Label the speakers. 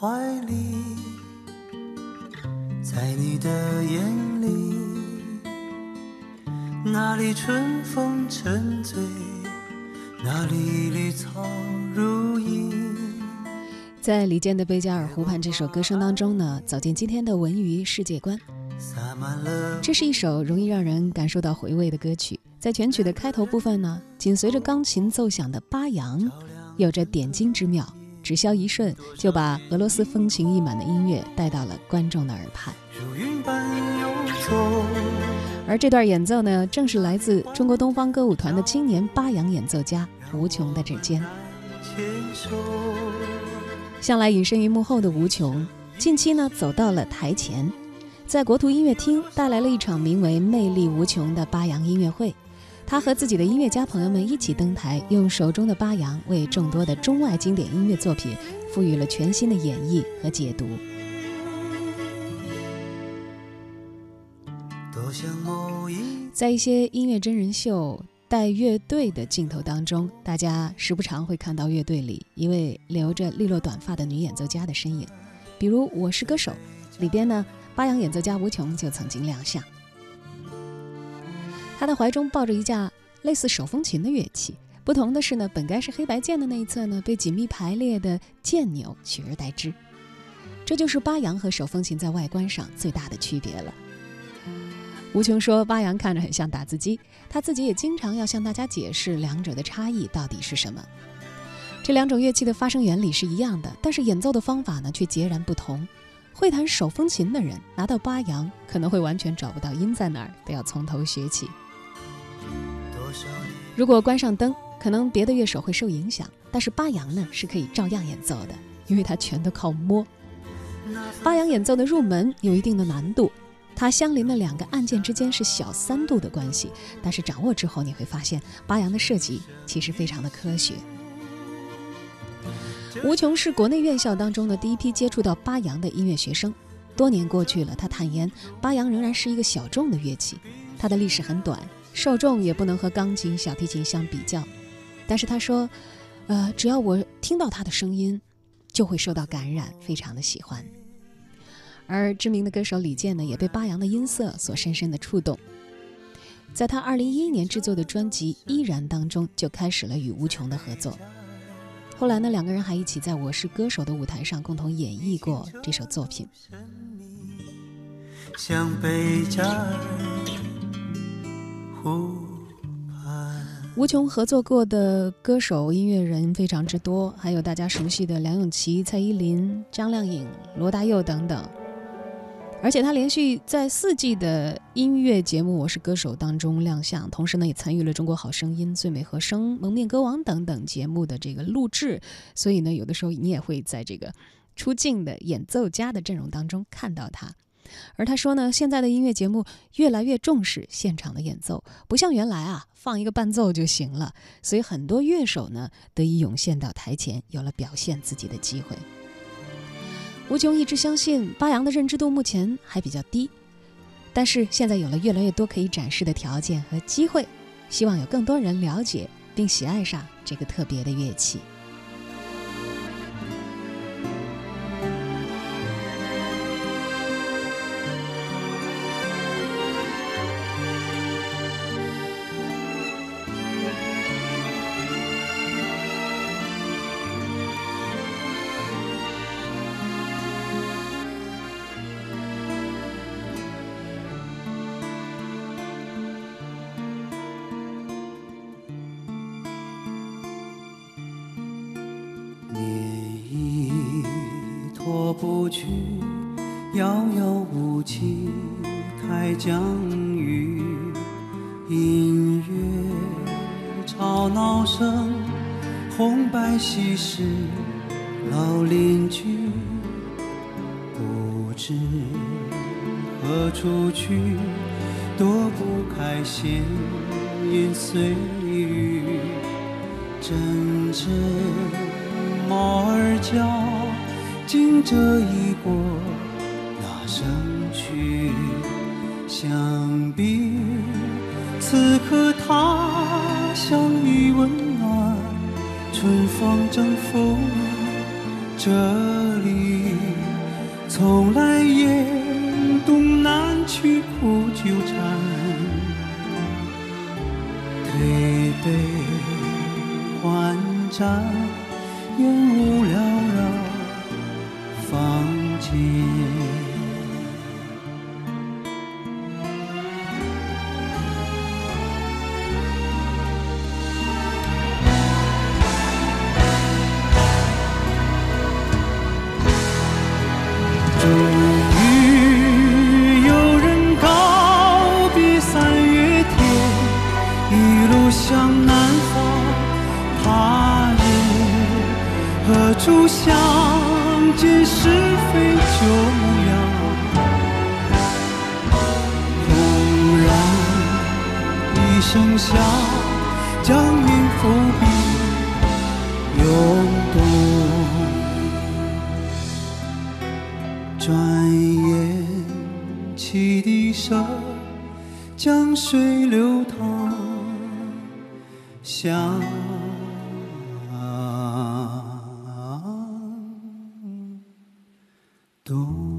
Speaker 1: 怀里，在你的眼里，哪里春风沉醉，哪里绿草如茵。
Speaker 2: 在李健的《贝加尔湖畔》这首歌声当中呢，走进今天的文娱世界观。这是一首容易让人感受到回味的歌曲。在全曲的开头部分呢，紧随着钢琴奏响的巴扬，有着点睛之妙，只消一瞬就把俄罗斯风情溢满的音乐带到了观众的耳畔。而这段演奏呢，正是来自中国东方歌舞团的青年八扬演奏家吴琼的指尖。向来隐身于幕后的吴琼，近期呢走到了台前，在国图音乐厅带来了一场名为《魅力无穷》的巴扬音乐会。他和自己的音乐家朋友们一起登台，用手中的八扬为众多的中外经典音乐作品赋予了全新的演绎和解读。在一些音乐真人秀带乐队的镜头当中，大家时不常会看到乐队里一位留着利落短发的女演奏家的身影，比如《我是歌手》里边呢，八扬演奏家吴琼就曾经亮相。他的怀中抱着一架类似手风琴的乐器，不同的是呢，本该是黑白键的那一侧呢，被紧密排列的键钮取而代之。这就是八扬和手风琴在外观上最大的区别了。吴琼说，八扬看着很像打字机，他自己也经常要向大家解释两者的差异到底是什么。这两种乐器的发声原理是一样的，但是演奏的方法呢却截然不同。会弹手风琴的人拿到八扬，可能会完全找不到音在哪儿，都要从头学起。如果关上灯，可能别的乐手会受影响，但是巴扬呢是可以照样演奏的，因为它全都靠摸。巴扬演奏的入门有一定的难度，它相邻的两个按键之间是小三度的关系，但是掌握之后你会发现巴扬的设计其实非常的科学。吴琼是国内院校当中的第一批接触到巴扬的音乐学生，多年过去了，他坦言巴扬仍然是一个小众的乐器，它的历史很短。受众也不能和钢琴、小提琴相比较，但是他说，呃，只要我听到他的声音，就会受到感染，非常的喜欢。而知名的歌手李健呢，也被巴扬的音色所深深的触动，在他二零一一年制作的专辑《依然》当中，就开始了与吴琼的合作。后来呢，两个人还一起在我是歌手的舞台上共同演绎过这首作品。像贝加尔。吴琼合作过的歌手、音乐人非常之多，还有大家熟悉的梁咏琪、蔡依林、张靓颖、罗大佑等等。而且他连续在四季的音乐节目《我是歌手》当中亮相，同时呢也参与了《中国好声音》《最美和声》《蒙面歌王》等等节目的这个录制。所以呢，有的时候你也会在这个出镜的演奏家的阵容当中看到他。而他说呢，现在的音乐节目越来越重视现场的演奏，不像原来啊，放一个伴奏就行了。所以很多乐手呢得以涌现到台前，有了表现自己的机会。吴琼一直相信巴扬的认知度目前还比较低，但是现在有了越来越多可以展示的条件和机会，希望有更多人了解并喜爱上这个特别的乐器。
Speaker 1: 去，遥遥无期，台江雨，音乐吵闹声，红白喜事，老邻居，不知何处去，躲不开闲言碎语，阵阵猫儿叫。经这一过那声去，想必此刻他乡已温暖，春风正拂这里从来也东南去苦纠缠，推杯换盏，初相见是非久仰，忽然一声响，将云伏笔涌动。转眼汽笛声，江水流淌，想。tú.